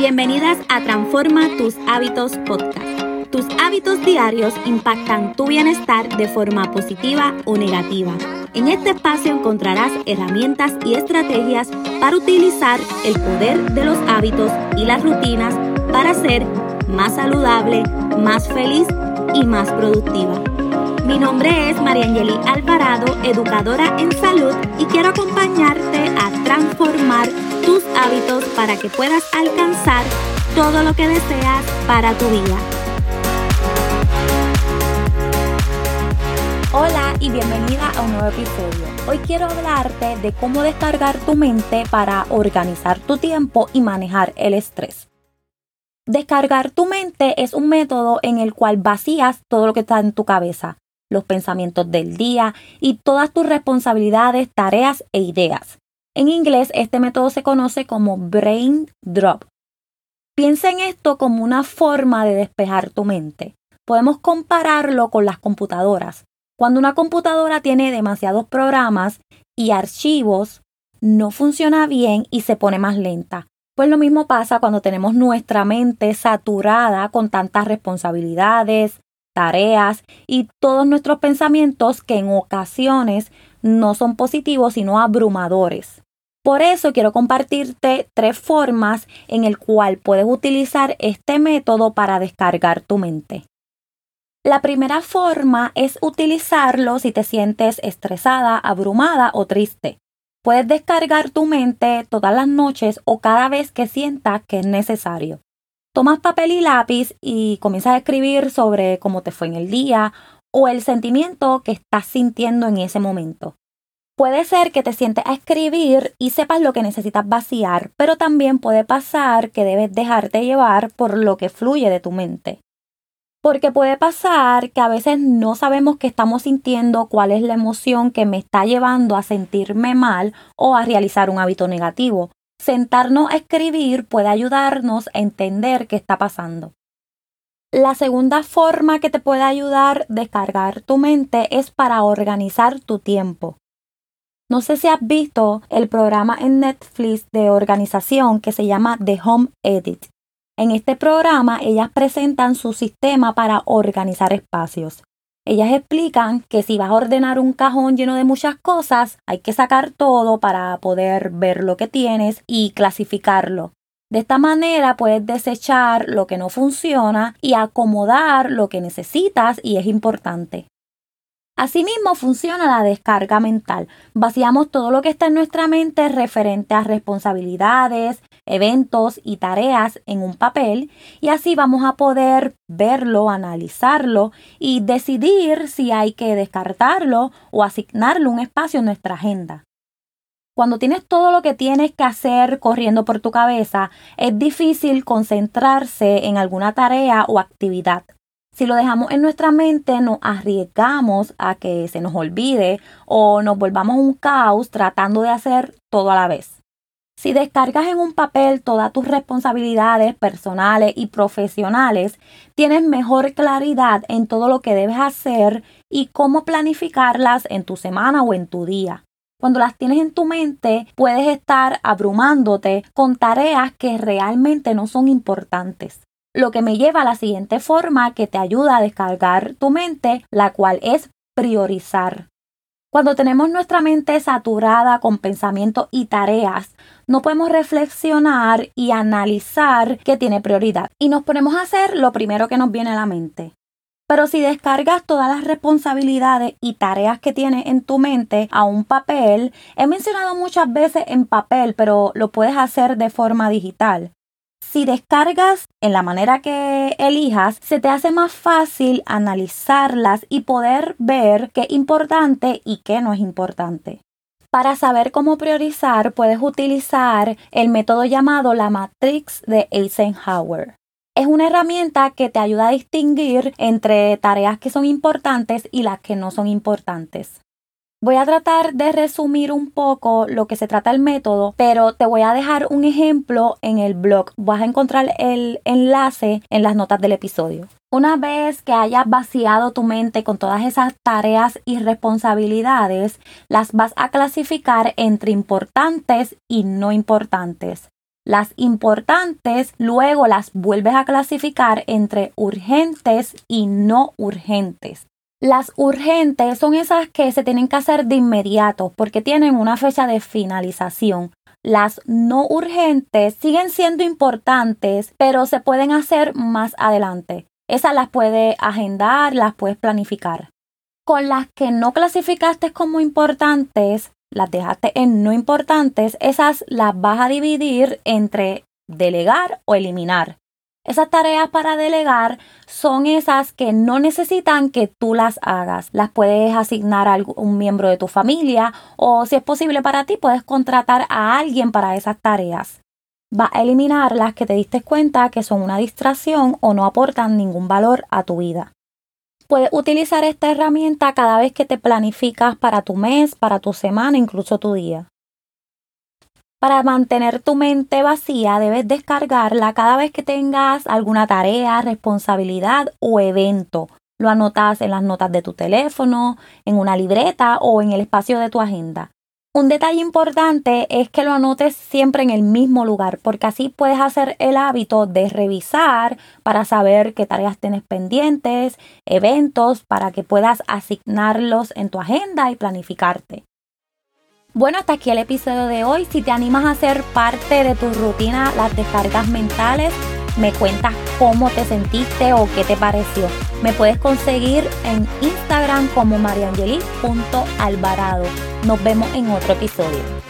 Bienvenidas a Transforma tus hábitos podcast. Tus hábitos diarios impactan tu bienestar de forma positiva o negativa. En este espacio encontrarás herramientas y estrategias para utilizar el poder de los hábitos y las rutinas para ser más saludable, más feliz y más productiva. Mi nombre es Mariangeli Alvarado, educadora en salud y quiero acompañarte a transformar tus hábitos para que puedas alcanzar todo lo que deseas para tu vida. Hola y bienvenida a un nuevo episodio. Hoy quiero hablarte de cómo descargar tu mente para organizar tu tiempo y manejar el estrés. Descargar tu mente es un método en el cual vacías todo lo que está en tu cabeza, los pensamientos del día y todas tus responsabilidades, tareas e ideas. En inglés, este método se conoce como brain drop. Piensa en esto como una forma de despejar tu mente. Podemos compararlo con las computadoras. Cuando una computadora tiene demasiados programas y archivos, no funciona bien y se pone más lenta. Pues lo mismo pasa cuando tenemos nuestra mente saturada con tantas responsabilidades, tareas y todos nuestros pensamientos que en ocasiones no son positivos sino abrumadores. Por eso quiero compartirte tres formas en el cual puedes utilizar este método para descargar tu mente. La primera forma es utilizarlo si te sientes estresada, abrumada o triste. Puedes descargar tu mente todas las noches o cada vez que sientas que es necesario. Tomas papel y lápiz y comienzas a escribir sobre cómo te fue en el día o el sentimiento que estás sintiendo en ese momento. Puede ser que te sientes a escribir y sepas lo que necesitas vaciar, pero también puede pasar que debes dejarte llevar por lo que fluye de tu mente. Porque puede pasar que a veces no sabemos qué estamos sintiendo, cuál es la emoción que me está llevando a sentirme mal o a realizar un hábito negativo. Sentarnos a escribir puede ayudarnos a entender qué está pasando. La segunda forma que te puede ayudar a descargar tu mente es para organizar tu tiempo. No sé si has visto el programa en Netflix de organización que se llama The Home Edit. En este programa ellas presentan su sistema para organizar espacios. Ellas explican que si vas a ordenar un cajón lleno de muchas cosas, hay que sacar todo para poder ver lo que tienes y clasificarlo. De esta manera puedes desechar lo que no funciona y acomodar lo que necesitas y es importante. Asimismo funciona la descarga mental. Vaciamos todo lo que está en nuestra mente referente a responsabilidades, eventos y tareas en un papel y así vamos a poder verlo, analizarlo y decidir si hay que descartarlo o asignarle un espacio en nuestra agenda. Cuando tienes todo lo que tienes que hacer corriendo por tu cabeza, es difícil concentrarse en alguna tarea o actividad. Si lo dejamos en nuestra mente, nos arriesgamos a que se nos olvide o nos volvamos un caos tratando de hacer todo a la vez. Si descargas en un papel todas tus responsabilidades personales y profesionales, tienes mejor claridad en todo lo que debes hacer y cómo planificarlas en tu semana o en tu día. Cuando las tienes en tu mente, puedes estar abrumándote con tareas que realmente no son importantes. Lo que me lleva a la siguiente forma que te ayuda a descargar tu mente, la cual es priorizar. Cuando tenemos nuestra mente saturada con pensamientos y tareas, no podemos reflexionar y analizar qué tiene prioridad y nos ponemos a hacer lo primero que nos viene a la mente. Pero si descargas todas las responsabilidades y tareas que tienes en tu mente a un papel, he mencionado muchas veces en papel, pero lo puedes hacer de forma digital. Si descargas en la manera que elijas, se te hace más fácil analizarlas y poder ver qué es importante y qué no es importante. Para saber cómo priorizar, puedes utilizar el método llamado la Matrix de Eisenhower. Es una herramienta que te ayuda a distinguir entre tareas que son importantes y las que no son importantes. Voy a tratar de resumir un poco lo que se trata el método, pero te voy a dejar un ejemplo en el blog. Vas a encontrar el enlace en las notas del episodio. Una vez que hayas vaciado tu mente con todas esas tareas y responsabilidades, las vas a clasificar entre importantes y no importantes. Las importantes luego las vuelves a clasificar entre urgentes y no urgentes. Las urgentes son esas que se tienen que hacer de inmediato porque tienen una fecha de finalización. Las no urgentes siguen siendo importantes, pero se pueden hacer más adelante. Esas las puedes agendar, las puedes planificar. Con las que no clasificaste como importantes, las dejaste en no importantes, esas las vas a dividir entre delegar o eliminar. Esas tareas para delegar son esas que no necesitan que tú las hagas. Las puedes asignar a un miembro de tu familia o si es posible para ti puedes contratar a alguien para esas tareas. Va a eliminar las que te diste cuenta que son una distracción o no aportan ningún valor a tu vida. Puedes utilizar esta herramienta cada vez que te planificas para tu mes, para tu semana, incluso tu día. Para mantener tu mente vacía debes descargarla cada vez que tengas alguna tarea, responsabilidad o evento. Lo anotas en las notas de tu teléfono, en una libreta o en el espacio de tu agenda. Un detalle importante es que lo anotes siempre en el mismo lugar, porque así puedes hacer el hábito de revisar para saber qué tareas tienes pendientes, eventos, para que puedas asignarlos en tu agenda y planificarte. Bueno, hasta aquí el episodio de hoy. Si te animas a ser parte de tu rutina, las descargas mentales, me cuentas cómo te sentiste o qué te pareció. Me puedes conseguir en Instagram como mariangeli.alvarado. Nos vemos en otro episodio.